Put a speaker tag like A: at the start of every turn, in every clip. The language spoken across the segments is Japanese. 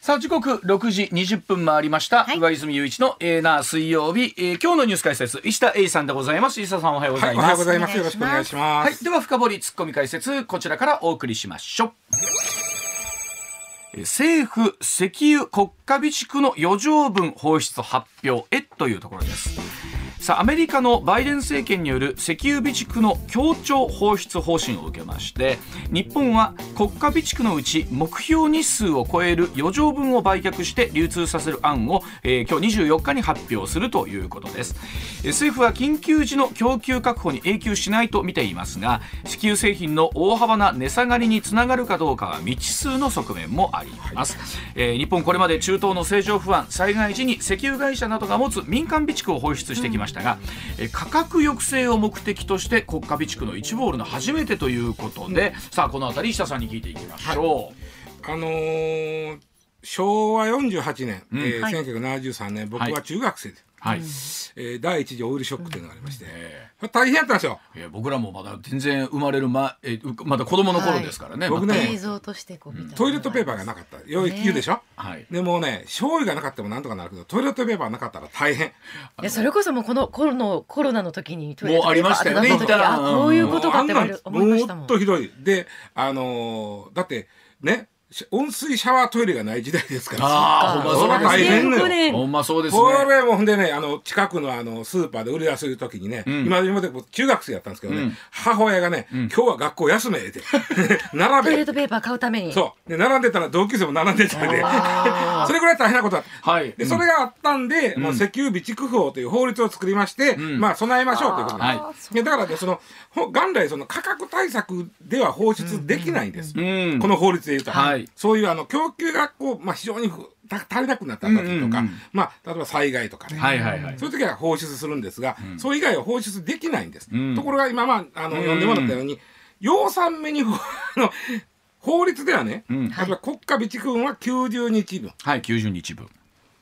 A: さあ時刻6時20分回りました、
B: はい。
A: 上泉雄一のエーナー水曜日、えー今日のニュース解説石田英さんでございます。石田さんおはようござ
C: はいい、お
A: ます、
C: はようございます。よろしくお願いしま
A: はい、
C: す。
A: では深掘りツッコミ解説こちらからお送りしましょう。えー政府石油国家備蓄の余剰分放出発表へというところですさあアメリカのバイデン政権による石油備蓄の協調放出方針を受けまして日本は国家備蓄のうち目標日数を超える余剰分を売却して流通させる案を、えー今日24日に発表するということです。政府は緊急時の供給確保に永久しないと見ていますが石油製品の大幅な値下がりにつながるかどうかは未知数の側面もあります、えー日本これまで中東の政情不安災害時に石油会社などが持つ民間備蓄を放出してきました。が、えー価格抑制を目的として国家備蓄の1ボールの初めてということで、さあこの辺り石田さんに聞いていきましょう、
C: あのー昭和48年、
A: うん
C: えー
B: はい。
C: 1973年、僕
A: はい
C: は中学生で、
A: はい、
C: えー第一次オイルショックというのがありまして、
A: え
C: これ大変やったんですよ。
A: ーえー僕らもまだ全然生まれるま、えまだ子供の頃ですからね、
C: 僕ね
B: 映像としてこう見た。
C: トイレットペーパーがなかった。よい
B: ね。
C: 言うでしょ、
A: はい。
C: でもうね、醤油がなかったもなんとかなるけど、トイレットペーパーなかったら大変。
B: いやそれこそもうこのコロナコロナの時にトイレッ
A: もうありましたよね。
B: トペーパーってなった時
A: 一旦
B: あこういうことかって思いましたもん。
C: もっとひどい。で、あのーだって、ね、し温水シャワートイレがない時代ですから。
A: ああほんまそうです
C: 大変ね
B: 2005年
A: ほんまそうですね。
C: これもほんでね、あの、近くのあの、スーパーで売り出す時にね、
A: ん。
C: 今で僕中学生やったんですけどね、
A: うん。
C: 母親がね、今日は学校休めって、並べ。
B: トイレッ。トペーパー買うために。
C: そう。で、並んでたら同級生も並んでたんで。それぐらい大変なことだった。
A: はい。
C: で、それがあったんで、もう石油備蓄法という法律を作りまして、
A: ん。
C: まあ、備えましょうということで。す。
A: はい
C: だからね、その、ほ元来その価格対策では放出できないんです。
A: うん。
C: この法律で言うと、
A: はい
C: そういうあの供給がこう、まあ、非常に足りなくなった時とか、
A: うんうんうん。
C: まあ、例えば災害とかね、
A: はいはいはい。
C: そういう時は放出するんですが、それ以外は放出できないんです。
A: うん。
C: ところが今、まあ、あの、読んでもらったように、養蚕目に、あの、法律ではね、
A: うん。
C: 例えば国家備蓄分は90日分。
A: はい90日分。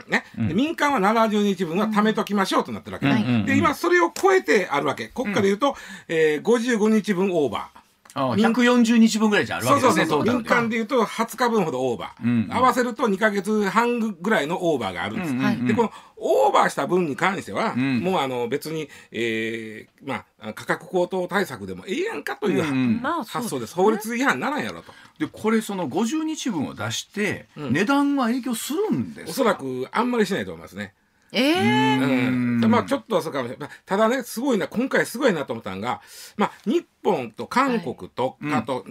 C: ね、で民間は70日分は貯めときましょうとなってるわけ、
A: うん。はい
C: で今それを超えてあるわけ。国家でいうと、えー、55日分オーバー
A: 140日分ぐらいじゃあるわ
C: そう
A: けですね
C: そうそう。民
A: トータル
C: 間でいうと20日分ほどオーバー、
A: うん。
C: 合わせると2か月半ぐらいのオーバーがあるんです、
A: うん
B: はい
C: でこのオーバーした分に関しては、
A: ん。
C: もうあの別に、えーまあ、価格高騰対策でもええやんかという、
A: うん
C: 発想です。法律違反ならんやろと。
A: でこれその50日分を出して、
C: うん。
A: 値段は影響するんですか？
C: おそらくあんまりしないと思いますね。
B: ええ
C: うん。まあちょっとはそうかもしれない。ただね、すごいな、今回すごいなと思ったのが、まあ日本と韓国と、
A: はい
C: あと、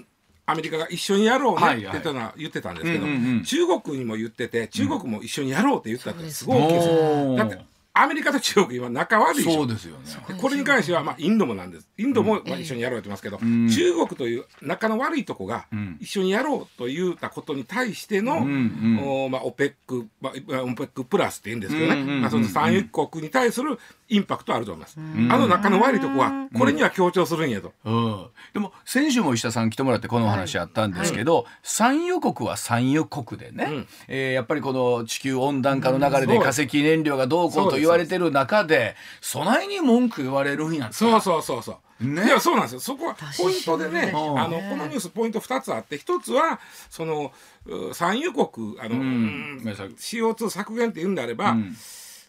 C: アメリカが一緒にやろうね
A: はい
C: って言ったのは言ってたんですけど、
A: うんうんうん。
C: 中国にも言ってて、中国も一緒にやろうって言ったってすごい大きいですよ。
A: おー
C: だって、アメリカと中国今仲悪いでしょ。
A: そうですよね。
C: でこれに関しては、まあ、インドもなんです。インドもまあ一緒にやろうってますけど、
A: ん。
C: 中国という仲の悪いとこが
A: ん。
C: 一緒にやろうと言ったことに対しての、
A: うんうん。
C: おまあ、オペック、まあ、オペックプラスって言うんですけどね、
A: うんうんうん
C: まあ、その産油国に対するインパクトはあると思います。あの仲の悪いとこは、これには強調するんやと。
A: うん、でも先週も石田さん来てもらってこのお話あったんですけど、産油国は産油国でね、
C: うん。
A: えーやっぱりこの地球温暖化の流れで
C: うん
A: 化石燃料がどうこうと言われてる中で備えに文句言われるんや
C: そうそうそうそう。
A: ね。
C: いやそうなんですよ。そこはポイントでね、
A: うん。
C: あのこのニュースポイント2つあって、1つはそのう産油国あの、
A: うん。
C: うん
A: ごめんなさい。
C: CO2 削減って言うんであれば、
A: うん。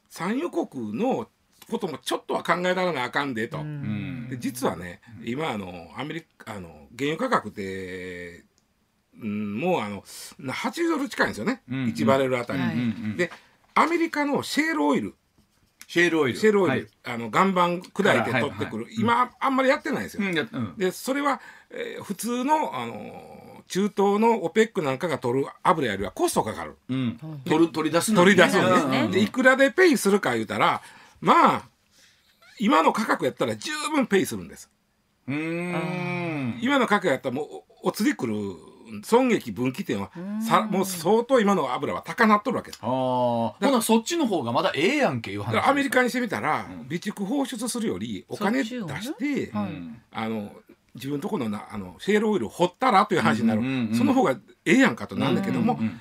C: 産油国のこともちょっとは考えられなあかんでと。
A: うん。
C: で実はね今あのアメリカあの原油価格って、うん、もうあの80ドル近いんですよね、
A: うん。
C: 1バレルあたり、
B: はい。
A: うんうん。
C: でアメリカのシェールオイル
A: シェールオイル。
C: シェールオイル、
A: はい。
C: あの岩盤砕いて取ってくる、
A: はいはいはい。
C: 今あんまりやってないんですよ、
A: うんやうん。
C: でそれは、えー普通のあの中東のオペックなんかが取る油よりはコストかかる。
A: うん。取る取り出すのに
C: 取り出すの
A: うん
C: ね、
A: うん。
C: でいくらでペイするか言うたらまあ今の価格やったら十分ペイするんです。
A: うーん。
C: 今の価格やったらもうおお釣り来る損益分岐点はさもう相当今の油は高なっとるわけ。です
A: ああそっちの方がまだええやんけいう話
C: アメリカにしてみたら、備蓄放出するよりお金出して、
A: うん。
C: あの自分のところのなあのシェールオイルを掘ったらという話になる、
A: うんうんうん
C: その方がええやんかとなんだけども、
A: うんうん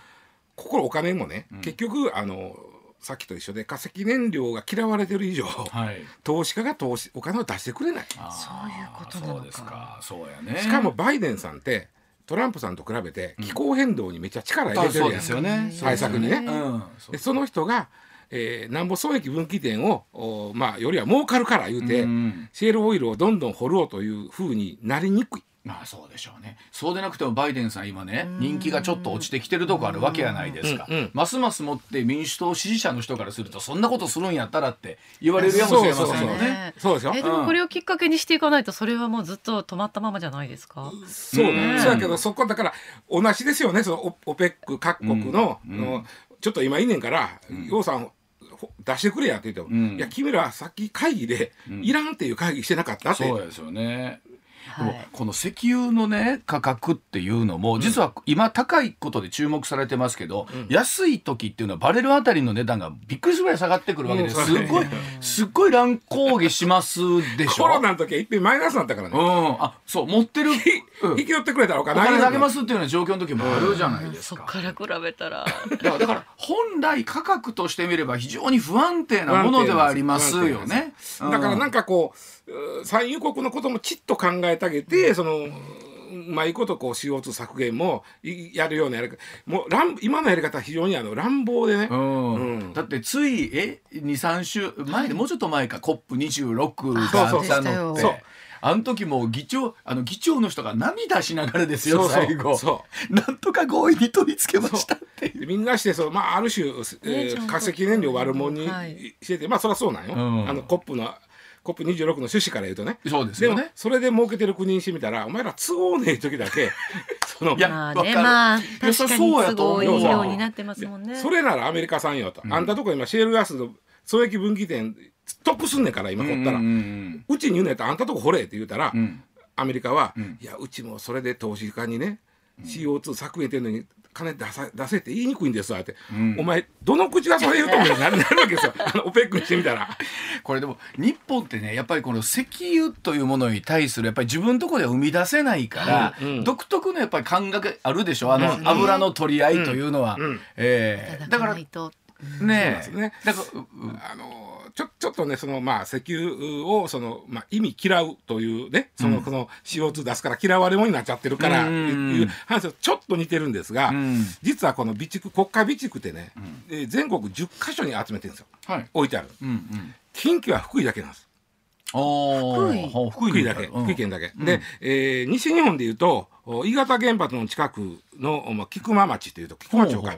C: ここお金もね、結局あのさっきと一緒で化石燃料が嫌われてる以上、
A: はい。
C: 投資家が投資お金を出してくれない。
B: そういうことなのか。
A: そうですか。そうやね。
C: しかもバイデンさんってトランプさんと比べて気候変動にめっちゃ力入れてるやんか。
A: そうですよね。
C: 対策にね。
A: うん。
C: でその人が、えー、なんぼ損益分岐点をおまあよりは儲かるから言うて、
A: うん。
C: シェールオイルをどんどん掘ろうというふうになりにくい。
A: まあそうでしょうね。そうでなくてもバイデンさん今ね人気がちょっと落ちてきてるとこあるわけやないですか、
C: うんうん
A: ますますもって民主党支持者の人からするとそんなことするんやったらって言われるやもしれませんよね。
C: そうですよ。
B: えでもこれをきっかけにしていかないとそれはもうずっと止まったままじゃないですか？
C: そう
A: うん。
C: そうやけどそこだから同じですよね。そのオオペック各国の,、
A: うん。
C: のちょっと今いいねんから楊、さんほ出してくれやって言っても、
A: うん。
C: いや君らさっき会議で、いらんっていう会議してなかったって。
A: そうですよねでも
B: はい。
A: この石油のね価格っていうのも実は今高いことで注目されてますけど、安い時っていうのはバレルあたりの値段がびっくりするぐらい下がってくるわけです、
C: うん。
A: すっごいすっごい乱高下しますでしょ？
C: コロナの時はいっぺんマイナスになったからね、
A: うん。あそう持ってる、うん。
C: 引き寄ってくれたらお
A: お
C: 金
A: 金あげま
C: す
A: すっていうような状況の時もあるじゃないです
B: そっ
A: か。
B: から比べたら。
A: だからだから本来価格としてみれば非常に不安定なものではありますよね。
C: だからなんかこう産油国のこともちっと考えてあげて、そのうまいことこう CO2 削減もいやるようなやり方もう乱今のやり方は非常にあの乱暴でね、
A: うん。
C: うん。
A: だってついえ？23週前でもうちょっと前か。COP26 が
C: そうそう
A: あったのって。
C: そう。
A: あの時も議長あの議長の人が涙しながらですよ
C: そうそう。
A: 最後。
C: そ
A: なんとか合意に取り付けましたっていう。
C: でみんなしてそう、まあ、ある種、えー化石燃料悪者に
B: はい。
C: してて、まあそりゃそうなんよ、
A: うん。
C: あのコップの COP26 の趣旨から言うとね。
A: そうです
C: でも
A: よね。
C: それで儲けてる国にしてみたらお前ら都合ねえ時だけ その
A: いや
B: まあねまあ確かに
A: そうやと思う。
B: 都合いいようになってますもんね。
C: それならアメリカ産よと、あんたとこ今シェールガスの損益分岐点得すんねんから今掘ったら、
A: う
C: うんちに言うのやったらあんたとこ掘れって言うたら、アメリカは、
A: ん
C: いやうちもそれで投資家にね、CO2 削減っていうのに金出さ出せって言いにくいんですわって、
A: ん。
C: お前どの口がそれ言うと思うになる なるわけですよ。あのオペックにしてみたら。
A: これでも日本ってねやっぱりこの石油というものに対するやっぱり自分のところでは生み出せないから、
C: うんうん。
A: 独特のやっぱり感覚あるでしょ。あの、
C: うん。
A: 油の取り合いというのは、
C: うん。
A: ええ。だからね
B: と
A: え
C: ね。
A: だからうう
C: あのちょちょっとねそのまあ石油をその、まあ、意味嫌うというねその、この CO2 出すから嫌われ者になっちゃってるから
A: うん。
C: いう話とちょっと似てるんですが、
A: うん。
C: 実はこの備蓄国家備蓄ってね、えー全国10カ所に集めてるんですよ。
A: はい。
C: 置いてある。
A: うんうん。
C: 近畿は福井だけなんです
A: おー。
B: 福井。
A: 福
C: 福井だけ、
A: うん。
C: 福井県だけ、で、えー西日本でいうとお伊方原発の近くの、まあ、菊間町というと菊間町か。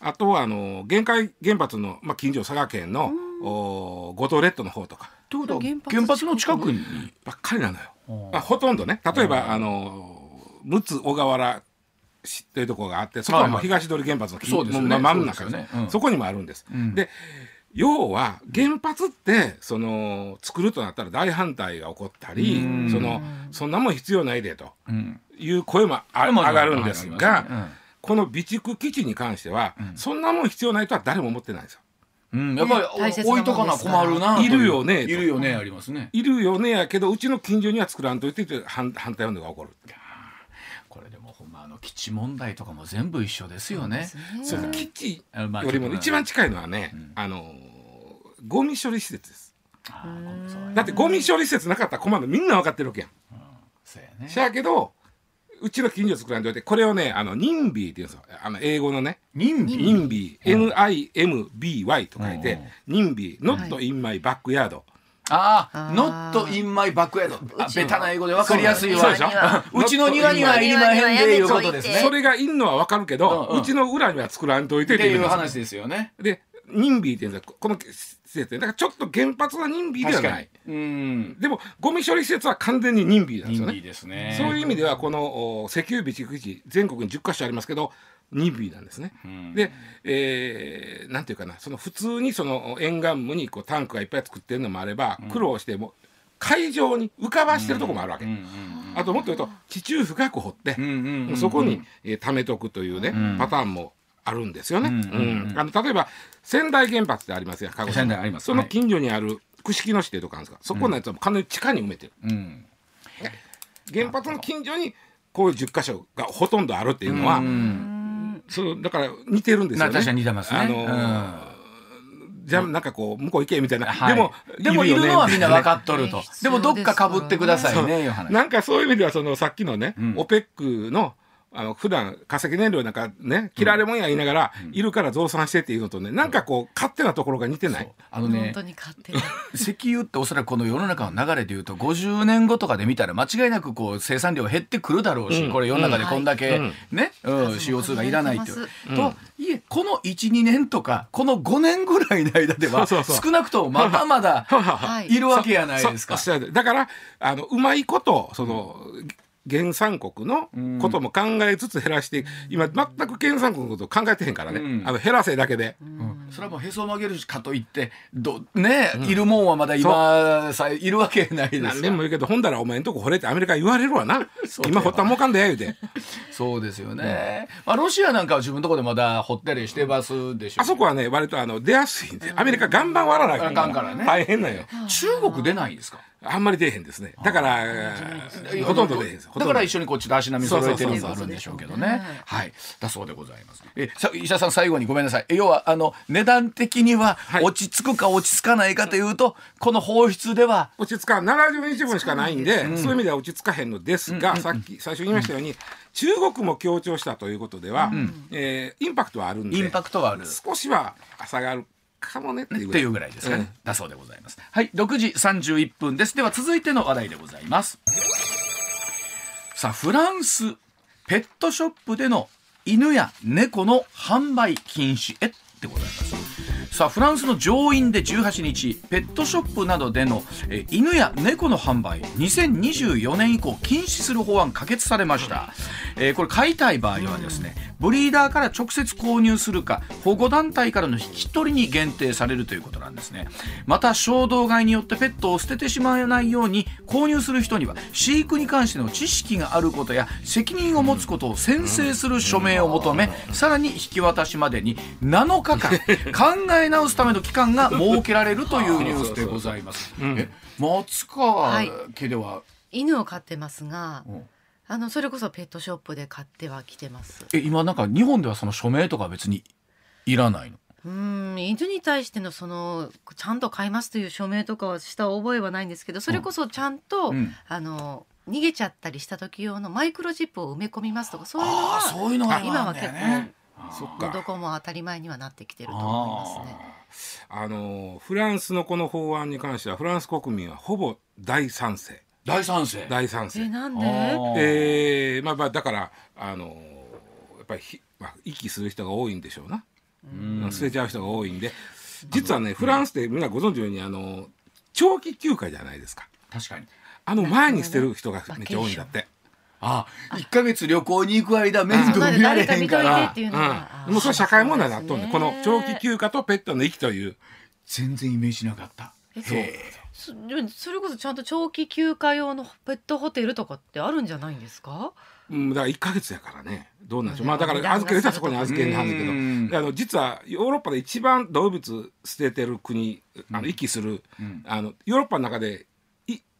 C: あとはあの限界原発の、まあ、近所佐賀県のお五島列島の方とか。
A: ということは
B: 原発
A: の近くに。
C: ばっかりなのよ。まあ、ほとんどね。例えばあの陸奥小川原市というところがあってそこはもう
A: はい
C: 東通原発の
A: そうですよね。
C: もう真ん中
A: そ
C: こにもあるんです。
A: うん。
C: で要は原発ってその作るとなったら大反対が起こったり
A: うん。
C: そのそんなもん必要ないでと
A: うん。
C: いう声も上がるんですが、この備蓄基地に関しては、そんなもん必要ないとは誰も思ってないんですよ。
A: うん。うんやっぱり置いとかな困るな
C: いるよねと
A: いるよねありますね。
C: いるよねやけどうちの近所には作らんといてって反反対運動が起こる。
A: これでもほんまあの基地問題とかも全部一緒ですよね。
C: そううん基地。
A: あまあ
C: よりも一番近いのはね、あのゴミ処理施設です。だってゴミ処理施設なかったら困るのみんな分かってるわけやん。
A: そうやね。
C: しやけどうちの近所作らんといてこれをねあの NIMBY って言うんですよ。あの英語のね。
A: 任備
C: NIMBY NIMBY と書いて NIMBY Not in my backyard
A: ああ
B: あー。
A: not in my backyard あ
B: うちの。
A: ベタな英語でわかりやすいわ。
C: そうでしょ
A: うちの庭にはいりまへんでいうことですね。
C: それがいんのは分かるけど、
A: う
C: ちの裏には作らんといて
A: っていう話ですよね。
C: で NIMBY って言うんでこの施設でだからちょっと原発は NIMBY では
A: 確か
C: ない
A: に。うん。
C: でもゴミ処理施設は完全に NIMBY なんですよね。
A: ですね。
C: そういう意味ではこのお石油備蓄基地全国に10カ所ありますけど任備なんですね。
A: ん。
C: で、えーなんていうかな。その普通にその沿岸部にこうタンクがいっぱい作ってるのもあれば、苦労しても海上に浮かばしてるとこもあるわけ。
A: うんうん
C: あともっと言うと地中深く掘って、
A: うんうんうんうん。
C: そこに、えー貯めとくというね、
A: ん。
C: パターンもあるんですよね。あの例えば仙台原発ってありますよ鹿児島。
A: 仙台あります。
C: その近所にある串木野市っていうとこあるんですか。そこのやつは完全に地下に埋めてる。
A: うん。
C: 原発の近所にこういう10箇所がほとんどあるっていうのは、
A: うん。
C: そうだから似てるんですよね。
A: まあ確かに似てますね。
C: あのーじゃあなんかこう向こう行けみたいな、
A: はい。
C: でも
A: でもいるのはみんな分かっとると。
B: ね
A: でもどっかかぶってくださいね
C: なんかそういう意味ではそのさっきのね、
A: うん。
C: オペックのあの普段化石燃料なんかね嫌われもんや言いながら、いるから増産してっていうのとねなんかこう勝手なところが似てない？
A: あのね
B: 本当に勝手に。
A: 石油っておそらくこの世の中の流れでいうと50年後とかで見たら間違いなくこう生産量減ってくるだろうし、
C: うん。
A: これ世の中でこんだけ、
C: うん。
A: ね、うん
B: 数も
A: CO2 がいらないっていう。
B: 増
C: うん。
A: とはいえこの12年とかこの5年ぐらいの間では
C: そうそうそう。
A: 少なくともまだまだ
B: はい
A: いるわけやないですか。
C: だからあのうまいことその、原産国のことも考えつつ減らして、今全く原産国のこと考えてへんからね、
A: うん。
C: あの減らせだけで、
A: うん。それはもうへそを曲げるかといってどね、いるもんはまだ今さえいるわけないです。
C: 何
A: か
C: 年も言うけどほんだらお前んとこ掘れってアメリカ言われるわな。今掘ったらもうかんでや言うて。
A: そうですよね、まあ、ロシアなんかは自分のところでまだ掘ったりしてますでしょ。
C: あそこはね割とあの出やすいんでアメリカ岩盤割らな
A: あかんからね
C: 大変なんよ。
A: 中国出ないんですか？
C: あんまり出えへんですねだからほとんど出えへん
A: だから一緒にこっちと足並み揃えてるのがあるんでしょうけど
B: ね
A: ね。はい。だそうでございます。え、さ医者さん最後にごめんなさい。え要はあの値段的には
C: はい
A: 落ち着くか落ち着かないかというと、この放出では
C: 落ち着かん70日分しかないんで、そういう意味では落ち着かへんのですが、さっき最初に言いましたように、中国も強調したということでは、えーインパクトはあるんで
A: インパクトはある。
C: 少しは差があるかもねっていうぐらい。
A: ですかね、だそうでございます。はい6時31分です。では続いての話題でございます。さあフランスペットショップでの犬や猫の販売禁止へでございますさあフランスの上院で18日ペットショップなどでのえー犬や猫の販売2024年以降禁止する法案可決されました、えーこれ買いたい場合はですねブリーダーから直接購入するか保護団体からの引き取りに限定されるということなんですね。また衝動買いによってペットを捨ててしまわないように購入する人には飼育に関しての知識があることや責任を持つことを宣誓する署名を求めさらに引き渡しまでに7日間考え直すための期間が設けられるというニュースでございます。え松川家では、
B: 犬を飼ってますが
A: うん。
B: あのそれこそペットショップで買ってはきてます。
A: え今なんか日本ではその署名とか別にいらないの？
B: うん犬に対してのそのちゃんと飼いますという署名とかはした覚えはないんですけどそれこそちゃんと、
A: うん。
B: あの逃げちゃったりした時用のマイクロチップを埋め込みますとかそういうのは
A: そういうのが
B: 今は結構ど
C: か。
B: こも当たり前にはなってきてると思いますね。
C: あのフランスのこの法案に関してはフランス国民はほぼ大賛成。
A: 大賛成。
C: 大賛成。
B: えなん
A: あ
B: で
A: ー。
C: えーまあまあだからあのやっぱりひ、まあ、息する人が多いんでしょうな、
A: うん。
C: 捨てちゃう人が多いんで。実はねフランスってみんなご存知のようにあの長期休暇じゃないですか。
A: 確かに。
C: あの前に捨てる人がめっちゃ多いんだって。
A: あ1か月旅行に行く間面倒見られへんから。
B: っていう
C: もうそれ社会問題になっとんねん。この長期
B: 休
C: 休暇とペットの息という
A: 全然イメージなかった。へえ。
B: そそれこそちゃんと長期休暇用のペットホテルとかってあるんじゃないんですか？
C: うん、だから1か月やからね。どうなんでしょう、
B: うん。
C: まあだから預ける人はそこに預けるはずだけど。
A: うん。
C: あの実はヨーロッパで一番動物捨ててる国あの息する、
A: うん
C: あのヨーロッパの中でい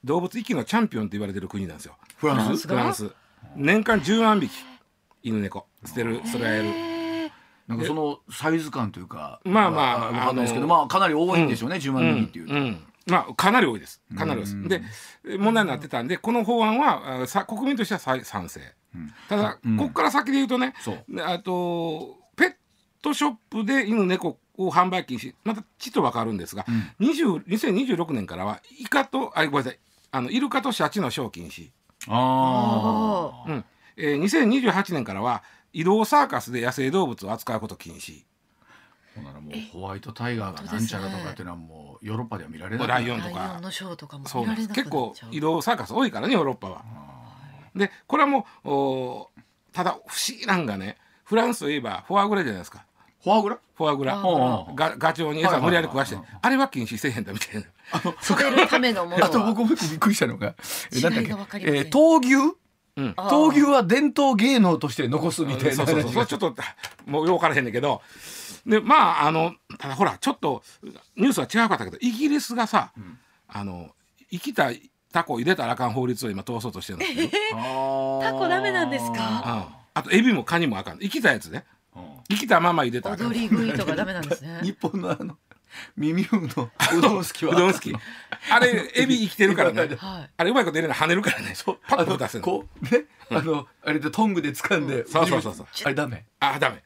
C: 動物息のチャンピオンって言われてる国なんですよ。
A: フランス？
B: フランス。
C: 年間10万匹。犬猫。捨てるそれはやる。
A: なんかそのサイズ感というか
C: まあまあ
A: わかんないですけどまあかなり多いんでしょうね、10万匹っていうと、
C: んんまあかなり多いですかなり多いです
A: うん
C: で問題になってたんでこの法案はあさ国民としては賛賛成ただ、
A: うん
C: ここから先で言うとね
A: そう
C: あとペットショップで犬猫を販売禁止またちっと分かるんですが、20 2026年からはイカとあごめんなさいあのイルカとシャチのショー禁止、
A: ああ
C: うん。えー、2028年からは移動サーカスで野生動物を扱うこと禁止。
A: ほんならもうホワイトタイガーがなんちゃらとかっていうのはもうヨーロッパでは見られない
C: ライオンとか。
B: のショーとかも
C: そう結構移動サーカス多いからねヨーロッパは。でこれはもうおただ不思議なんがねフランスといえばフォアグラじゃないですか
A: フォアグラ？
C: フォアグラ。
B: フォアグラ。
C: がガチョウに餌無理やり食わして。あれは禁止せえへんだみたいな。
B: 食べるためのもの
A: あと
B: は
A: 僕もびっくりしたのがえなんだえー闘牛？闘牛は伝統芸能として残すみたいな。
C: そうそうそう。それちょっともうよう分からへんねんけど。でまああのただほらちょっとニュースは違うかったけどイギリスがさ、あの生きたタコ入れたらあかん法律を今通そうとしてる
A: タ
B: タコダメなんですか？
C: ああとエビもカニもあかん。生きたやつね生きたまま入れた。らあかん
B: 踊り食いとかダメなんですね。
A: 日本のあの耳うのうどん好きは。
C: うどん好き。あれエビ生きてるからね。
B: はい。
C: あれうまいこと入れるの跳ねるからね。パッと出せるの。
A: こうね。あのあれでトングで掴んで
C: そうそうそうそう。
A: あれダメ。
C: あダメ。
B: ま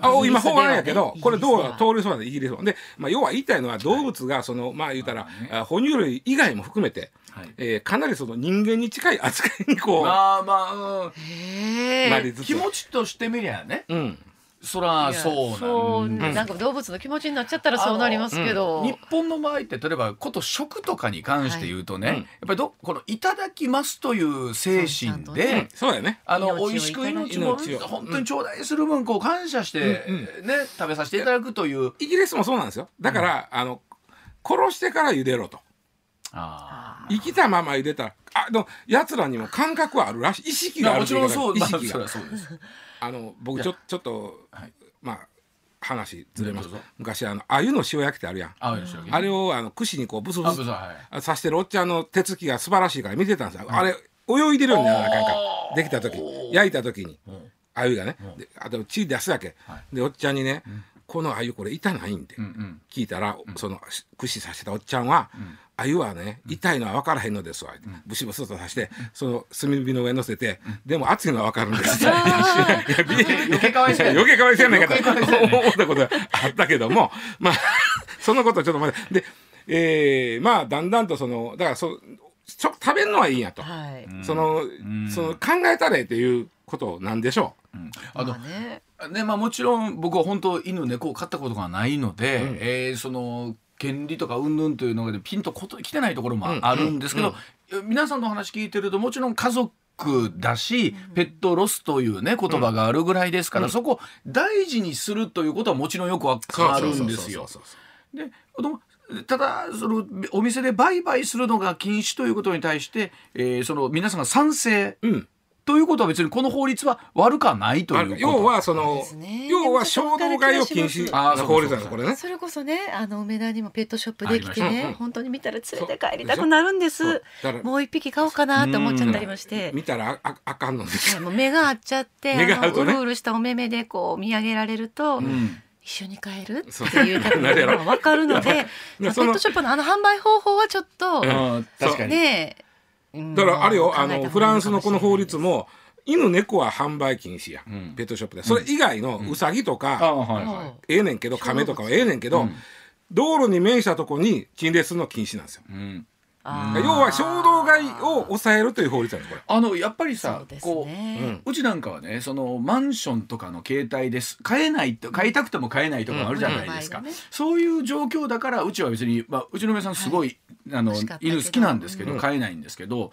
B: あ
C: あ今法案やけどこれどう通りそうなんでイギリスは。で、まあ、要は言いたいのは動物がそのまあ言うたら、哺乳類以外も含めて、
A: はい。
C: えーかなりその人間に近い扱いにこう、
A: まあまあ、うん。気持ちとしてみりゃね。
C: うん
A: そらそう
B: そう
A: なん。
B: なんか動物の気持ちになっちゃったらそうなりますけど、
A: 日本の場合って例えばこと食とかに関して言うとね、
C: はいうん。
A: やっぱりどこの「いただきます」という精
B: そうちゃん
A: 神
B: とね。
A: で、
C: そうだよね。
A: あの美味しく命
C: を
A: 本当に頂戴する分こう感謝して、
C: うん
A: ね食べさせていただくという。
C: イギリスもそうなんですよ。だから、あの殺してから茹でろと。
A: あ
C: 生きたまま茹でたらあでも奴らにも感覚はあるらしい。意識がある
A: ちろんそう、まあ、そ
C: 意識が
A: そうです。
C: あの僕ちょちょっと、
A: はい。
C: まあ話ずれます。昔あの鮎の塩焼きってあるやん。
A: あ、
C: れをあの串にこうブスブス刺してるおっちゃんの手つきが素晴らしいから見てたんですよ、あれ泳いでるようにならなあかんかできた時焼いた時に。
A: うん。
C: 鮎がね、であと血出すだけ、
A: は
C: でおっちゃんにね、この鮎これ痛ないんで、
A: うんうん。
C: 聞いたら、その串刺してたおっちゃんは「鮎、はね痛いのは分からへんのですわ」ブシブシと刺してその炭火の上に乗せて「でも熱いのは分かるんです」いやび
A: 余計かわいそうや
C: 余計かわいそうやないかと思ったことがあったけどもまあそのことちょっと待って。で、えーまあだんだんとそのだからそちょ食べるのはいいんやと、
B: はい、
C: そのその考えたれっていうことなんでしょう。
A: あの
B: まあね
A: ねまあ、もちろん僕は本当犬猫を飼ったことがないので、
C: うん。
A: えーその権利とか云々というのがピンとこと来てないところもあるんですけど、皆さんの話聞いてるともちろん家族だし、ペットロスというね言葉があるぐらいですから、そこを大事にするということはもちろんよくわかるんですよ。でただそのお店で売買するのが禁止ということに対して、えーその皆さんが賛成
C: うん
A: ということは別にこの法律は悪かないということ。
C: 要はその
B: ね。
C: 要は衝動買いを禁止。
A: あーそうか
C: 法律なんこれね。
B: それこそねあの梅田にもペットショップできてね本当に見たら連れて帰りたくなるんです。もう一匹買おうかなって思っちゃったりもして。
C: 見たらあああかんのですよ。
B: もう目が合っちゃって
C: 目が合うとね。
B: あのうるうるしたお目目でこう見上げられると、
A: うん。
B: 一緒に帰る
C: そう
B: っていうのが分かるので ペットショップのあの販売方法はちょっと
A: うん。確かに。
B: ねうん
C: だからあれよあのフランスのこの法律も犬猫は販売禁止や、
A: ん。
C: ペットショップで。それ以外のウサギと
A: あ
C: か、
A: はいは
B: です
C: ええねんけど亀とかはええねんけど、
A: うん。
C: 道路に面したとこに陳列するの禁止なんですよ。
A: い。うん
C: 要は衝動買いを抑えるという法律なんですこれ。
A: あのやっぱりさこう
B: ね、
A: うちなんかはねそのマンションとかの携帯です。買えないって買いたくても買えないとかあるじゃないですか、
B: うん。うん。
A: そういう状況だからうちは別に、まあ、うちの皆さんすごい、あの犬好きなんですけど、
C: うん。
A: 買えないんですけど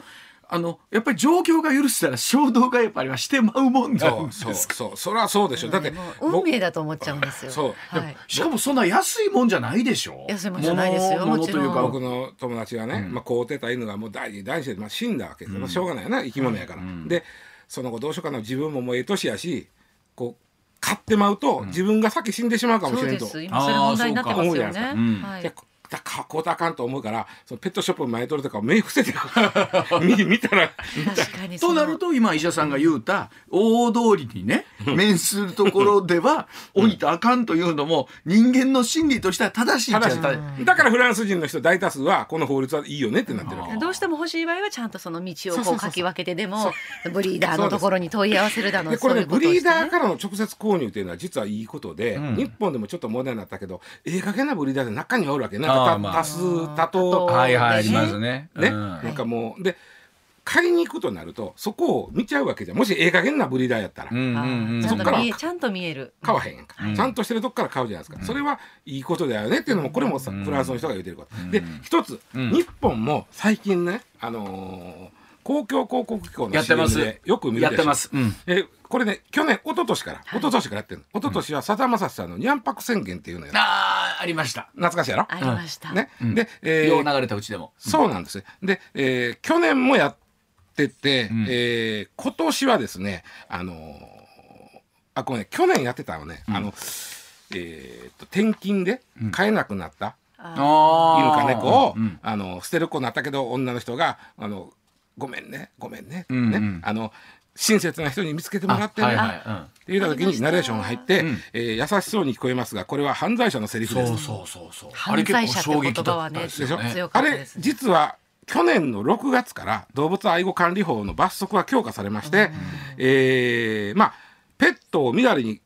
A: あのやっぱり状況が許したら衝動買いやっぱりはしてまうもんなん
C: そう
A: です。
C: そうそうそれはそうでしょ。だって
B: もう運命だと思っちゃうんですよ。
C: そう。
B: はい
A: しかもそんな安いもんじゃないでしょ。
B: 安いもんじゃないですよ。
A: 物
B: もちろん
A: 物というか。
C: 僕の友達がね、
A: うん。
C: まあ、飼うてた犬がもう大事大事で、まあ、死んだわけですよ、まあ、しょうがないよな生き物やから、
A: ん。
C: でその後どうしようかな。自分ももうええ年やしこう飼ってまうと、自分が先死んでしまうかもしれんと。
B: そうです。今それ問題になってますよ
C: あーそうか。
B: ね
A: うん
B: はい
C: でだからこうたらあかんと思うからそのペットショップの前通りとかを目伏せて 見見たら
B: 確かに
A: となると今医者さんが言うた大通りにね面するところでは置いたらあかんというのも人間の心理としては正しいっちゃ
C: 正しい。
A: 正
C: だからフランス人の人大多数はこの法律はいいよねってなってるわけ。
B: どうしても欲しい場合はちゃんとその道を
C: そうそうそうそう
B: こう。かき分けてでもブリーダーのところに問い合わせるだの
C: でこれね。ブリーダーからの直接購入っていうのは実はいいことで、
A: うん。
C: 日本でもちょっと問題になったけどええ加減なブリーダーで中にはおるわけね
A: あーまあ。
C: た多数多
B: 多
C: 頭
B: 頭
A: はいはいありますね。
C: ね、
A: うん。
C: なんかもうで買いに行くとなるとそこを見ちゃうわけじゃん。もしええ加減なブリーダーやったら、
A: うんうん
C: そっから。
B: ちゃんと見える。
C: 買わへんやんか、
A: うん。
C: ちゃんとしてるとこから買うじゃないですか、それはいいことだよねっていうのもこれもさ、
A: うん。
C: フランスの人が言ってること、
A: うん。
C: で一つ、
A: うん
C: 日本も最近ねあのー公共広告機構の
A: やってます。
C: CM でよく見るでしょ。
A: やってます。うん。
C: えこれね去年一昨年から一昨年からやってるの。一昨年はさだまさしさんのにゃんぱく宣言っていうのや
A: ありました。
C: 懐かしいやろ？
B: ありました。
C: ね、
A: うん。
C: で、えー
A: よう流れたうちでも。
C: そうなんです。よで、えー去年もやってて、
A: うん。
C: えー今年はですねあのーあこれね去年やってたのね、
A: うん。
C: あのえーっと転勤で飼えなくなった。
B: あ
C: 犬か猫を、
A: うん。
C: あの捨てる子になったけど女の人があのごめんねごめんね、
A: うんうん。
C: ね。あの親切な人に見つけてもらってね、
A: はいはいうん。
C: って言った時にナレーションが入って、
A: うん。
C: えー優しそうに聞こえますがこれは犯罪者のセリフです。
A: そうそうそうそう。
B: 犯罪者って言葉はね
C: でしょ？あれ実は去年の6月から動物愛護管理法の罰則が強化されまして、えーまあペットをみだりに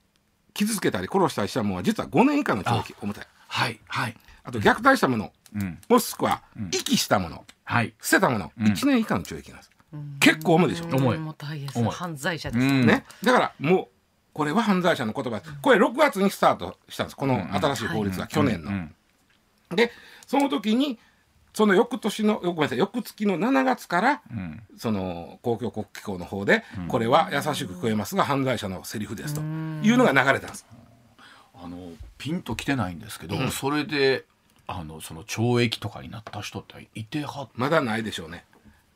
C: 傷つけたり殺したりしたものは実は5年以下の懲役重たい
A: はいはい。
C: あと虐待したもの
A: うん。
C: もしくは遺棄したもの
A: はい。
C: 捨てたもの
A: うん。
C: 1年以下の懲役なんです、結構重いでしょ、
A: 重い。
B: 重たい。です
A: 重い。
B: 犯罪者です、
A: うん。
C: ね、だからもうこれは犯罪者の言葉。ですこれ6月にスタートしたんです。この新しい法律が去年の。
A: うん。
C: でその時にその翌年のごめんなさい翌月の7月から
A: うん。
C: その公共国機構の方で、これは優しく聞こえますが犯罪者のセリフですというのが流れたんです。
A: あのピンときてないんですけど、それであのその懲役とかになった人っていては
C: まだないでしょうね。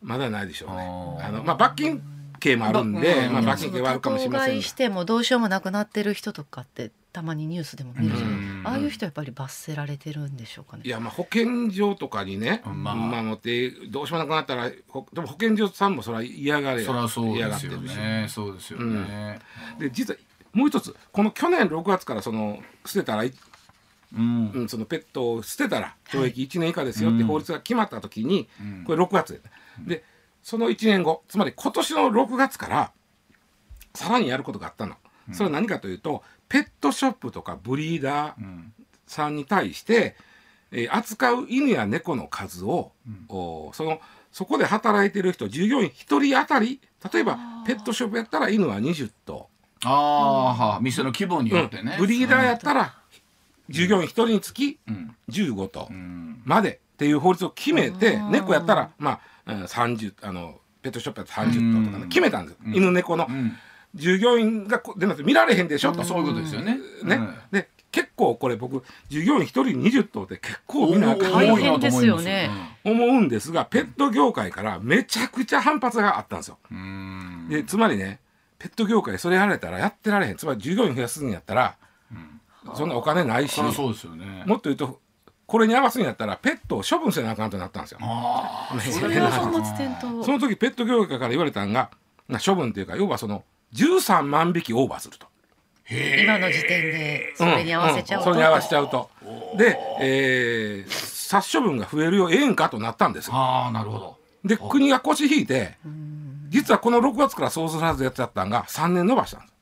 C: まだないでしょうね。
A: あ
C: のまあ罰金刑もあるんで、
A: ば
C: まあ
A: うん
C: 罰金刑はあるかもしれませんが。
B: し。てもどうしようもなくなってる人とかってたまにニュースでも見るじゃああいう人やっぱり罰せられてるんでしょうかね。
C: いやまあ保健所とかにね、
A: まあ。
C: まあ持ってどうしようもなくなったらほでも保健所さんもそれは嫌がれ
A: そりゃそう
C: 嫌
A: ですよ
C: がってるし。
A: ねそうですよね、
C: で実はもう一つこの去年6月からその捨てたらい
A: うん。
C: うん、そのペットを捨てたら懲役1年以下ですよって法律が決まった時に、
A: うん。
C: これ6月で,、でその1年後つまり今年の6月からさらにやることがあったの。それは何かというとペットショップとかブリーダー
A: うん。
C: さんに対して、えー扱う犬や猫の数を、おそのそこで働いてる人従業員1人当たり例えばペットショップやったら犬は20頭、
A: ああは店の規模によってね、
C: うん。ブリーダーやったら従業員1人につき
A: うん。
C: 15頭。
A: うん。
C: までっていう法律を決めて
B: あー。
C: 猫やったらまあうん30あのペットショップやったら30頭とか
A: うん。
C: ね決めたんです、
A: うん。
C: 犬猫の。
A: うん。
C: 従業員がこでなくて見られへんでしょ？と、
A: そういうことですよね。
C: ね、
A: うん。
C: で結構これ僕従業員1人20頭って結構みんな
B: 大
C: 思
B: 変ですよね。
C: うん。ですがペット業界からめちゃくちゃ反発があったんですよ。
A: うん。
C: でつまりねペット業界それやられたらやってられへん。つまり従業員増やすんやったらそんなお金ないし
A: そりゃそうですよね。
C: もっと言うとこれに合わすんやったらペットを処分せなあかんとなったんですよ。
B: そ
C: の時ペット業界から言われたんがな処分っていうか要はその13万匹オーバーすると。
B: 今の時点でそれに合わせちゃうと、
C: んんそれに合わせちゃうと。で、えー殺処分が増えるよええんかとなったんですよ。
A: ああ、なるほど。
C: で国が腰引いて実はこの6月からそうするはずやつやったんが3年延ばしたんです。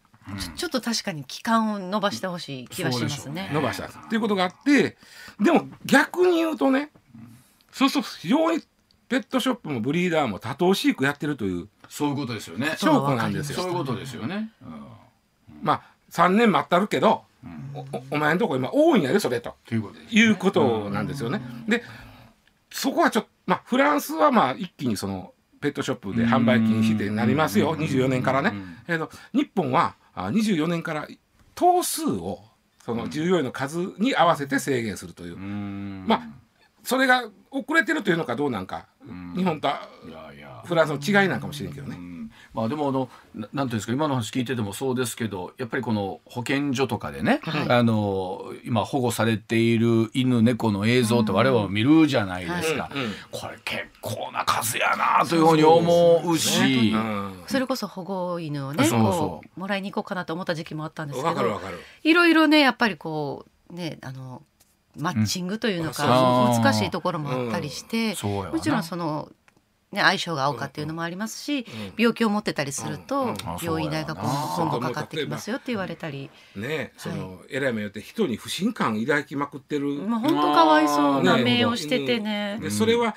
B: ちょっと確かに期間を伸ばしてほしい気がしますね
C: 伸ばした。っていうことがあってでも逆に言うとねそうすると非常にペットショップもブリーダーも多頭飼育やってるという
A: そういうことですよね。
B: そう
C: 証拠なんですよ
A: そういうことですよね。うん
C: まあ3年待ったるけど、おおお前のとこ今多いんやでそれと
A: ということです。
C: いうことなんですよね。でそこはちょっとまあフランスはまあ一気にそのペットショップで販売禁止ってなりますよ
A: うん
C: 24年からね
A: うん。
C: えど日本はあ24年から頭数をその従業員の数に合わせて制限するという、
A: うん。
C: まあそれが遅れてるというのかどうなんか、日本と。フランスの違いなんかもしれんけどね。
A: うんまあでもあのななんていうんですか今の話聞いててもそうですけどやっぱりこの保健所とかでね、
B: はい。
A: あの今保護されている犬猫の映像って我々も見るじゃないですか、
C: うんうん。
A: これ結構な数やなというふうに思うし。
C: うん。
B: それこそ保護犬をね
A: そうそう
B: こうもらいに行こうかなと思った時期もあったんですけど
C: わかるわかる。
B: いろいろねやっぱりこうねあのマッチングというのか、
A: うん。
B: 難しいところもあったりして、もちろんその、ね、相性が合うかっていうのもありますし、
C: ん。
B: 病気を持ってたりすると、
C: うんうん。
B: 病院代が今後かかってきますよって言われたり、
C: ねその、偉い目よって人に不信感抱きまくってる、
B: まあ、本当かわいそうな
C: ね。
B: 目をしててね。
C: でそれは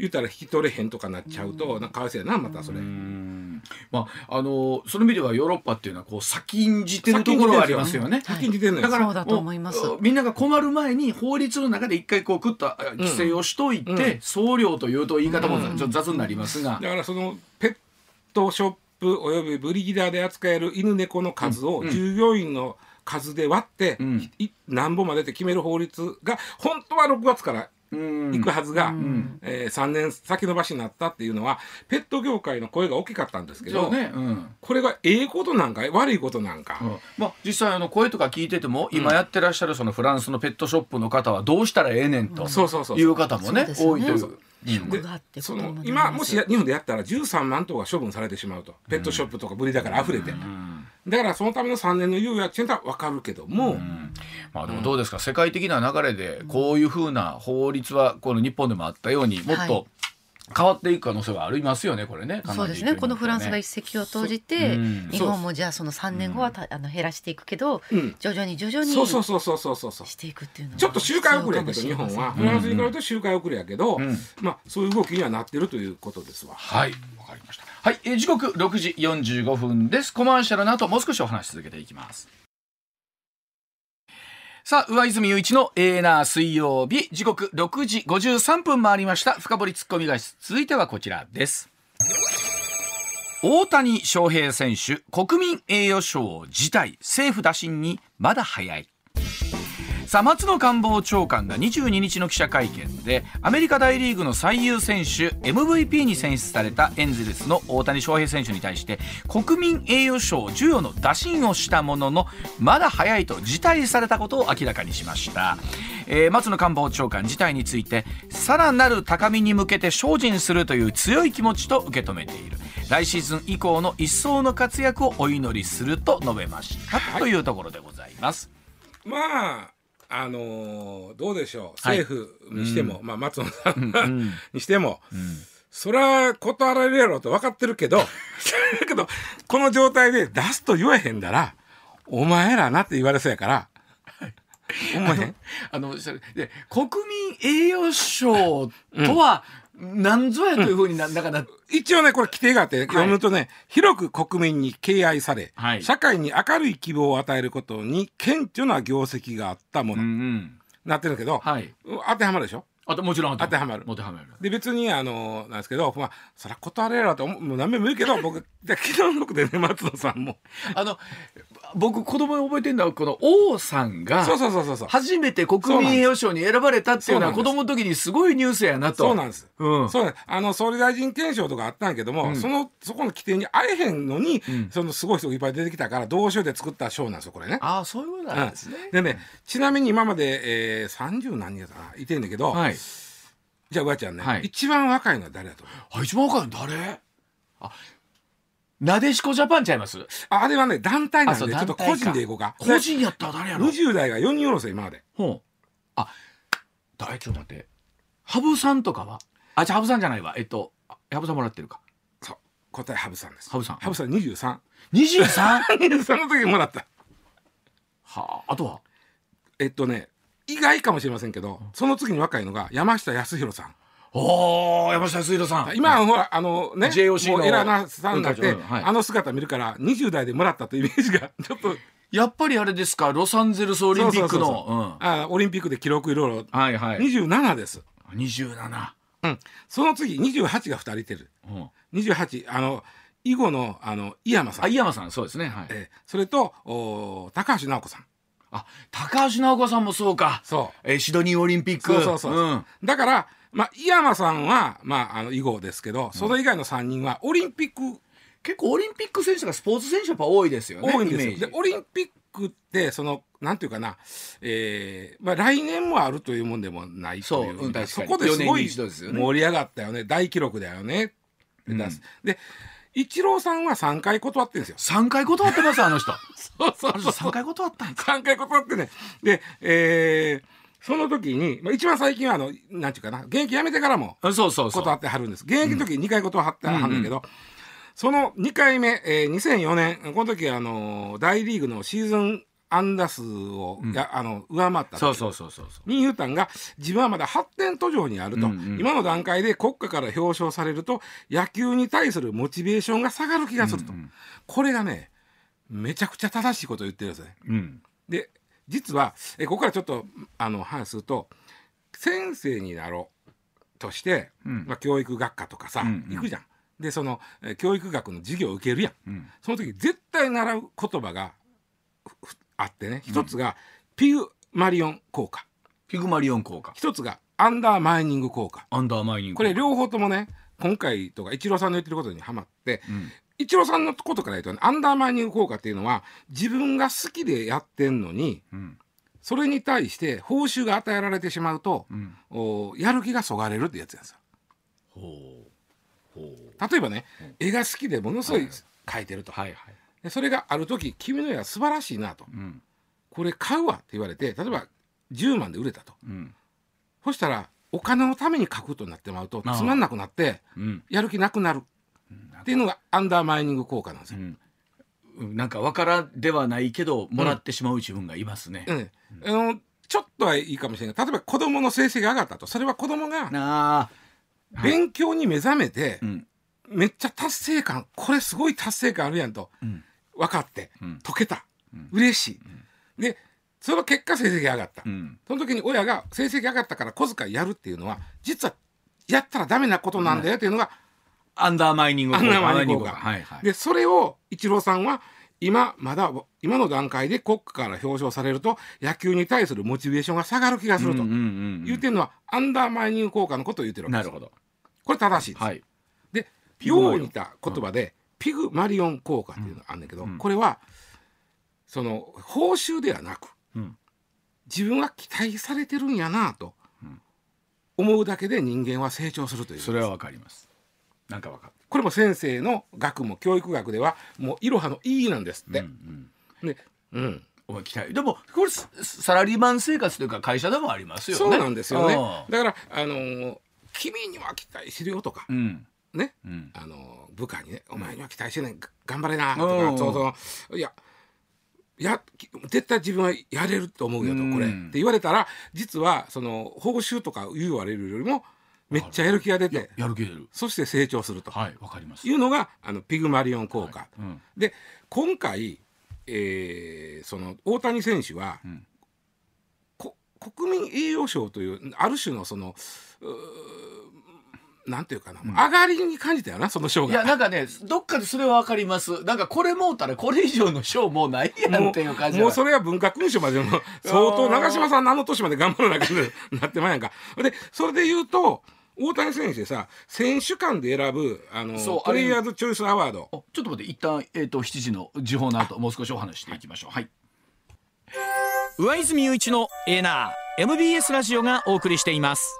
C: 言ったら引き取れへんとかなっちゃうと、なんかかわいそうやなまたそれ、
A: うん。まああのその意味ではヨーロッパっていうのはこう先んじてるところがありますよね。
C: 先に出てんのよ、
A: だから
B: そうだと思います。
A: みんなが困る前に法律の中で一回こうクッとあ規制をしといて、
C: うん。
A: 送料というと言い方も
C: うん。
A: ちょっと雑になりますが、
C: だからそのペットショップおよびブリーダーで扱える犬猫の数を
A: うん。
C: 従業員の数で割って、
A: うん。
C: い何本までって決める法律が本当は6月から
A: うん。
C: 行くはずが、
B: ん。
C: え3年先延ばしになったっていうのはペット業界の声が大きかったんですけど、
A: ね、うん。
C: これがええことなんか悪いことなんか、
A: うん。まあ、実際あの声とか聞いてても、今やってらっしゃるそのフランスのペットショップの方はどうしたらええねんと
C: そうそうそう
A: いう方もね
B: そうですよね。
A: 多いという。
B: そう
A: う。ん。
B: があって
C: その今もし日本でやったら13万頭が処分されてしまうと。ペットショップとかブリーダーから溢れて、だからそのための3年の猶予はちゃんと分かるけども、
A: まあでもどうですか、世界的な流れでこういうふうな法律はこの日本でもあったようにもっ
B: は
A: と変わっていく可能性がありますよねこれね。
B: そうですね。このフランスが一石を投じて、
A: うん。
B: 日本もじゃあその3年後はた、あの減らしていくけど、
C: うん。
B: 徐々に徐々に
C: そうそうそうそうそうそう。
B: していくっていうのは
C: ちょっと周回遅れやけど日本は。フランスに比べると周回遅れやけど、
A: ん。
C: まあそういう動きにはなってるということですわ。
A: はい。わかりました。はい、えー時刻6時45分です。コマーシャルの後もう少しお話し続けていきます。さあ、上泉雄一のエーナー水曜日、時刻6時53分回りました。深掘りツッコミ返し。続いてはこちらです。大谷翔平選手、国民栄誉賞辞退、政府打診にまだ早い。さあ松野官房長官が22日の記者会見でアメリカ大リーグの最優選手 MVP に選出されたエンゼルスの大谷翔平選手に対して国民栄誉賞授与の打診をしたもののまだ早いと辞退されたことを明らかにしました、えー松野官房長官辞退についてさらなる高みに向けて精進するという強い気持ちと受け止めている。来シーズン以降の一層の活躍をお祈りすると述べました、というところでございます。
C: まああのーどうでしょう。
A: はい。
C: 政府にしても、まあ、松野さん、にしても、それは断られるやろうと分かってるけどだ けどこの状態で出すと言わへんだらお前らなって言われそうやから。思えへん？
A: あので国民栄誉賞とは何ぞやというふうにな、だから
C: 一応ねこれ規定があって読むとね、広く国民に敬愛され、
A: はい。
C: 社会に明るい希望を与えることに顕著な業績があったもの、
A: うんうん。
C: なってるけど、
A: はい。
C: 当てはまるでしょ？
A: あともちろん
C: 当てはまる。
A: 当てはまる。
C: で別にあのなんですけどまあそりゃ断れると思うもう何べも言うけど僕で昨日の僕でね松野さんも。
A: あの僕子供に覚えてるのはこの王さんが
C: そうそうそうそうそう。
A: 初めて国民栄誉賞に選ばれたっていうのは子供の時にすごいニュースやなと。
C: そうなんです、
A: うん。
C: そうなんです。あの総理大臣顕彰とかあったんやけども、そのそこの規定に会えへんのに、そのすごい人がいっぱい出てきたから同賞で作った賞なんですよこれね。
A: ああそういうことなんですね、
C: でねちなみに今まで、えー、30何人やったかないてんだけど、
A: はい。
C: じゃあうわちゃんね、
A: はい。
C: 一番若いのは誰だと思う？
A: あ一番若いの誰？あなでしこジャパンちゃいます？
C: ああれはね団体なんでちょっと個人でいこうか。
A: 個人やったら誰やろ
C: ？20代が4人おろせ今まで。
A: ほう。あ、誰ちょっと待って。羽生さんとかは？あ、じゃあ羽生さんじゃないわ。えっと、あ羽生さんもらってるか。
C: そう答え羽生さんです。
A: 羽生さん
C: 羽生さん23。
A: 23?
C: 23 の時にもらった。
A: はあ、あとは？
C: えっとね意外かもしれませんけどその次に若いのが山下康弘さん。
A: おー、山下康弘さん。
C: 今はほらあのね
A: JOC の
C: エラナさんになって、あの姿見るから20代でもらったというイメージがちょっと
A: やっぱりあれですか、ロサンゼルスオリンピックの。
C: あオリンピックで記録いろいろ
A: うんはいはい。
C: 27です。
A: 27。
C: うん、その次28が2人いてる
A: うん
C: 28あの囲碁のあの井山さ
A: あ、
C: ん、
A: 井山さん、そうですね。はい。
C: えーそれとお高橋尚子さん
A: あ、高橋尚子さんもそうか。
C: そ
A: えーシドニーオリンピック。
C: そうそうそうそう
A: うん
C: うだから、まあ、井山さんは、まあ、あの囲碁ですけどそれ以外の3人はオリンピック
A: 結構オリンピック選手がスポーツ選手やっぱ多いですよね。
C: 多いんですよ。でオリンピックってそのなんていうかな、えーまあ、来年もあるというもんでもないという
A: そううん
C: そこですご
A: 4年に
C: い盛り上がったよね大記録だよねって出す、でイチローさんは3回断ってるんですよ。
A: 3回断ってます、あの人。
C: そうそう
A: あの人3回断ったんです
C: 3回断ってね。で、えーその時に、まあ、一番最近はあのなんていうかな現役辞めてからも
A: あそうそうそう。
C: 断ってはるんです。現役の時に2回断ってはるんだけど、その2回目、えー2004年この時あの大リーグのシーズン安打数を、やあの上回った時
A: そうそうそうそうそう。
C: に言うたんが自分はまだ発展途上にあると、
A: うんうん
C: 今の段階で国家から表彰されると野球に対するモチベーションが下がる気がすると、これがねめちゃくちゃ正しいことを言ってるんですね。
A: うん。
C: で実はえここからちょっとあの話すると先生になろうとして、
A: うん
C: まあ、教育学科とかさ、
A: うんうん
C: 行くじゃん。でそのえ教育学の授業を受けるやん。
A: うん。
C: その時絶対習う言葉があってね一つがピグマリオン効果
A: ピグマリオン効果。
C: 一つがアンダーマイニング効果
A: アンダーマイニング
C: これ両方ともね今回とかイチローさんの言ってることにはまって、
A: ん
C: イチローさんのことから言うとねアンダーマイニング効果っていうのは自分が好きでやってんのに
A: うん。
C: それに対して報酬が与えられてしまうと、
A: うん。
C: おやる気がそがれるってやつなんですよ。例えばね、絵が好きでものすごい描いてると、
A: はいはい。
C: でそれがある時「君の絵は素晴らしいな」と。
A: うん「
C: これ買うわ」って言われて例えば10万で売れたと。
A: うん。
C: そしたらお金のために描くことになってまうとつまんなくなって
A: うん。
C: やる気なくなるっていうのがアンダーマイニング効果なんですよ。
A: うん。なんかわからんではないけどもらってしまう自分がいますね。
C: うん。あのちょっとはいいかもしれない。例えば子供の成績が上がったと。それは子供が勉強に目覚めて、
A: うん。
C: めっちゃ達成感これすごい達成感あるやんと。
A: うん。
C: 分かって、
A: うん。
C: 解けた、
A: うん。
C: 嬉しい、でその結果成績が上がった、
A: うん。
C: その時に親が成績上がったから小遣いやるっていうのは実はやったらダメなことなんだよっていうのが、
A: アンダーマイニング
C: アンダーマイニング効果。
A: はいはい。
C: でそれをイチローさんは今まだ今の段階で国家から表彰されると野球に対するモチベーションが下がる気がすると。
A: うんうんうん
C: 言ってるのは、アンダーマイニング効果のことを言ってるわけです。
A: なるほど。
C: これ正しいです、
A: はい。
C: でよう似た言葉で、ピグマリオン効果っていうのがあるんだけど、
A: うん。
C: これはその報酬ではなく
A: うん。
C: 自分は期待されてるんやなと
A: うん。
C: 思うだけで人間は成長するという
A: それはわかります。なんかわかる。
C: これも先生の学も教育学ではもういろはのいいなんですって。
A: うん
C: でうん。
A: お前期待でもこれササラリーマン生活というか会社でもありますよね。
C: そうなんですよね。だからあのー君には期待してるよとか、
A: うん。
C: ね。
A: うん。
C: あのー部下にね「お前には期待してねが頑張れな」と
A: うん。
C: かそうそう。いやや絶対自分はやれると思うよと
A: うん。
C: これ。って言われたら実はその報酬とか言われるよりもめっちゃやる気が出て
A: やる気出る。
C: そして成長すると
A: はいわかります。
C: いうのがあのピグマリオン効果。
A: うん
C: で今回、えーその大谷選手は、
A: ん
C: こ国民栄誉賞というある種のそのなんていうかな、上がりに感じたよなその賞
A: いや
C: が。
A: なんかねどっかでそれはわかります。なんかこれもうたらこれ以上の賞もうないやんっていう感じ
C: もうそれは文化勲章までも相当長嶋さんのあの年まで頑張らなきゃなってまんやんか。でそれで言うと大谷選手でさ選手間で選ぶあの
A: そう
C: プレイヤーズ・チョイス・アワード。
A: おちょっと待って一旦えっ、と7時の時報の後もう少しお話していきましょう。はい。
D: 上泉雄一のエナー MBS ラジオがお送りしています。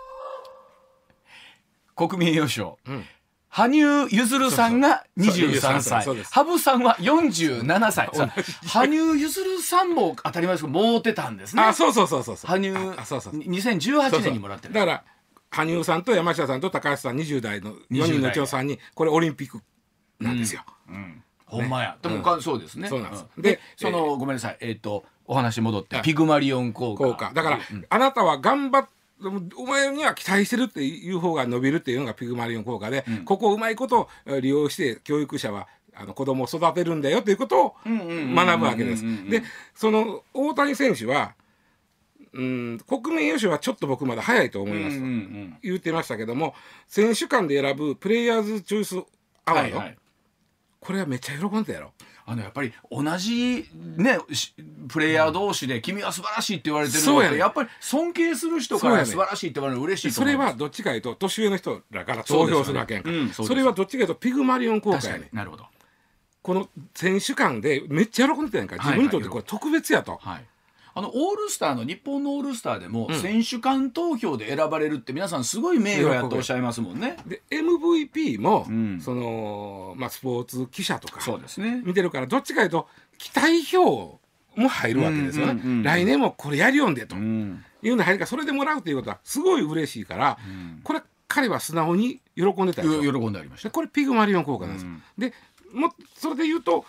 A: 国民栄誉賞、
C: ん。
A: 羽生結弦さんが
C: そうそう。
A: 23歳。羽生さんは47歳。さ羽生結弦さんも当たり前ですけどもうてたんですね。
C: あそうそうそうそうそう。
A: 羽生
C: あそうそうそう。
A: 2018年にもらってる。
C: だから羽生さんと山下さんと高橋さん20代の4
A: 20
C: 人のう
A: 代
C: ちの3人これオリンピックなんですよ。
A: ほんまや、でも
C: うん。
A: かそうですね。
C: そうなんです。
A: で
C: で
A: その、ごめんなさい。えっ、とお話戻って
C: あ
A: ピグマリオン効果。
C: 効果。だから、あなたは頑張っお前には期待してるっていう方が伸びるっていうのがピグマリオン効果で、ここをうまいことえ利用して教育者はあの子供を育てるんだよということを学ぶわけです。でその大谷選手はうん国民栄誉賞はちょっと僕まだ早いと思いますと言ってましたけども選手間で選ぶプレイヤーズ・チョイス・アワード、
A: はいはい。
C: これはめっちゃ喜んでたやろ。
A: あのやっぱり同じねしプレイヤー同士で君は素晴らしいって言われてるの
C: そうやね
A: ってやっぱり尊敬する人から素晴らしいって言われるの嬉しいと
C: それはどっちかいうと年上の人らから投票するわけやんか。
A: ねうんそ
C: れはどっちかいうとピグマリオン効果やね
A: なるほど。
C: この選手間でめっちゃ喜んでたやんか。
A: い
C: 自分にとってこれ特別やと、
A: はいあのオールスターの日本のオールスターでも選手間投票で選ばれるって皆さんすごい名誉やとおっしゃいますもんね。
C: で MVP も、
A: ん。
C: そのまあ、スポーツ記者とか
A: そうですね。
C: 見てるからどっちかいうと期待票も入るわけですよね、
A: うんうんうんうん
C: 来年もこれやりよんでと。
A: うん。
C: いうの入るからそれでもらうということはすごい嬉しいから、これ彼は素直に喜んでた
A: 喜んでありました。
C: でこれピグマリオン効果なんです。よ、でもそれで言うと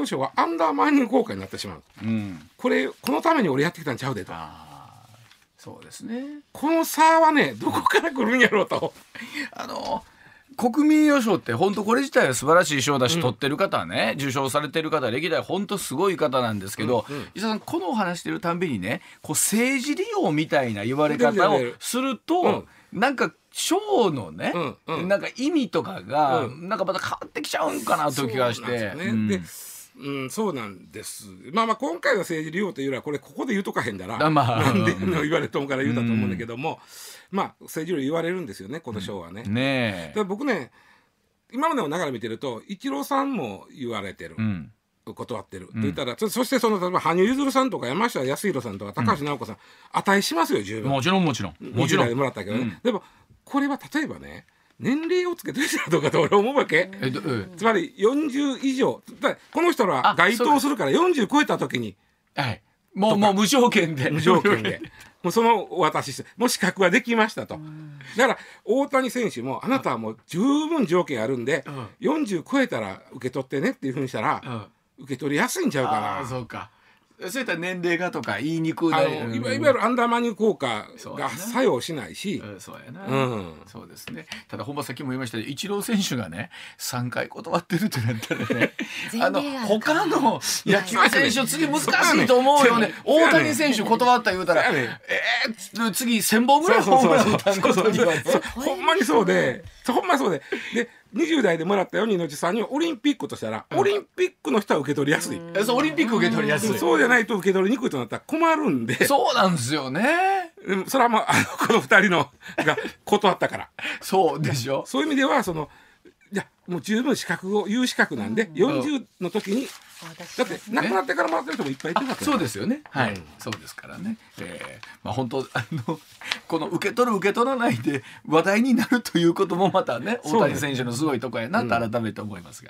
C: 国民栄誉賞はアンダーマイニング効果になってしまう。
A: うん。
C: これこのために俺やってきたんちゃうでと。
A: ああそうですね。
C: この差はねどこから来るんやろうと。
A: あの国民栄誉賞って本当これ自体は素晴らしい賞だし、取ってる方はね受賞されてる方は歴代本当すごい方なんですけど、伊沢さんこのお話してるたんびにねこう政治利用みたいな言われ方をすると、なんか賞のね、
C: うんうん。
A: なんか意味とかが、
C: う
A: なんかまた変わってきちゃうんかなという気がして。
C: そうなんですよね。
A: うん。
C: でうん、そうなんです。まあまあ今回の政治利用というよりはこれここで言うとかへんだら、
A: あまあ。
C: なんでの言われとんから言うたと思うんだけども、まあ政治利用言われるんですよねこの賞はね。
A: ね
C: だから僕ね今までの流れ見てるとイチローさんも言われてる、
A: うん。
C: 断ってる、と言ったらそそしてその例えば羽生結弦さんとか山下康弘さんとか高橋尚子さん、値しますよ十分。
A: もちろんもちろん。もち
C: 20代で
A: ろん
C: もらったけどね、
A: うん。
C: でもこれは例えばね年齢をつけてる人だとかと俺思うわけ？
A: えどえ
C: つまり40以上。この人らは
A: あ
C: 該当するから40超えた時に。
A: はい。もうもう無条件で。
C: 無条件で。もうそのお渡ししてもう資格はできましたと。だから大谷選手もあなたはもう十分条件あるんで40超えたら受け取ってねっていうふうにしたら
A: うん。
C: 受け取りやすいんちゃうか
A: ああ
C: な。
A: そうかそういった年齢がとか言いにくい
C: あのいわいわゆるアンダーマニュ効果が作用しないし、
A: うんそうやな、
C: うん。
A: そうですね。ただ本場さっきも言いましたけどイチロー選手がね3回断ってるってなったらね
B: 前
A: あの他の野球選手次難しいと思うよね。大谷選手断った言うたら、えー、次1000本ぐらいホームラン打ったことにはね。
C: そう。ほんまにそうでそうほんまにそうで。で20代でもらった4人のうち3人は。オリンピックとしたら、オリンピックの人は受け取りやすい、
A: えそうオリンピック受け取りやすい。
C: そうじゃないと受け取りにくいとなったら困るんで。
A: そうなんですよね。
C: でもそれはまああのこの2人のが断ったから。
A: そうでしょ。
C: そういう意味ではそのいやもう十分資格を有資格なんで、40の時にだって亡くなってからもらってる人もいっぱいいてるわけ
A: そうですよね。はい、
C: うん
A: そうですからね。えー、まあ本当あのこの受け取る受け取らないで話題になるということもまたね、大谷選手のすごいとこやなと改めて思いますが。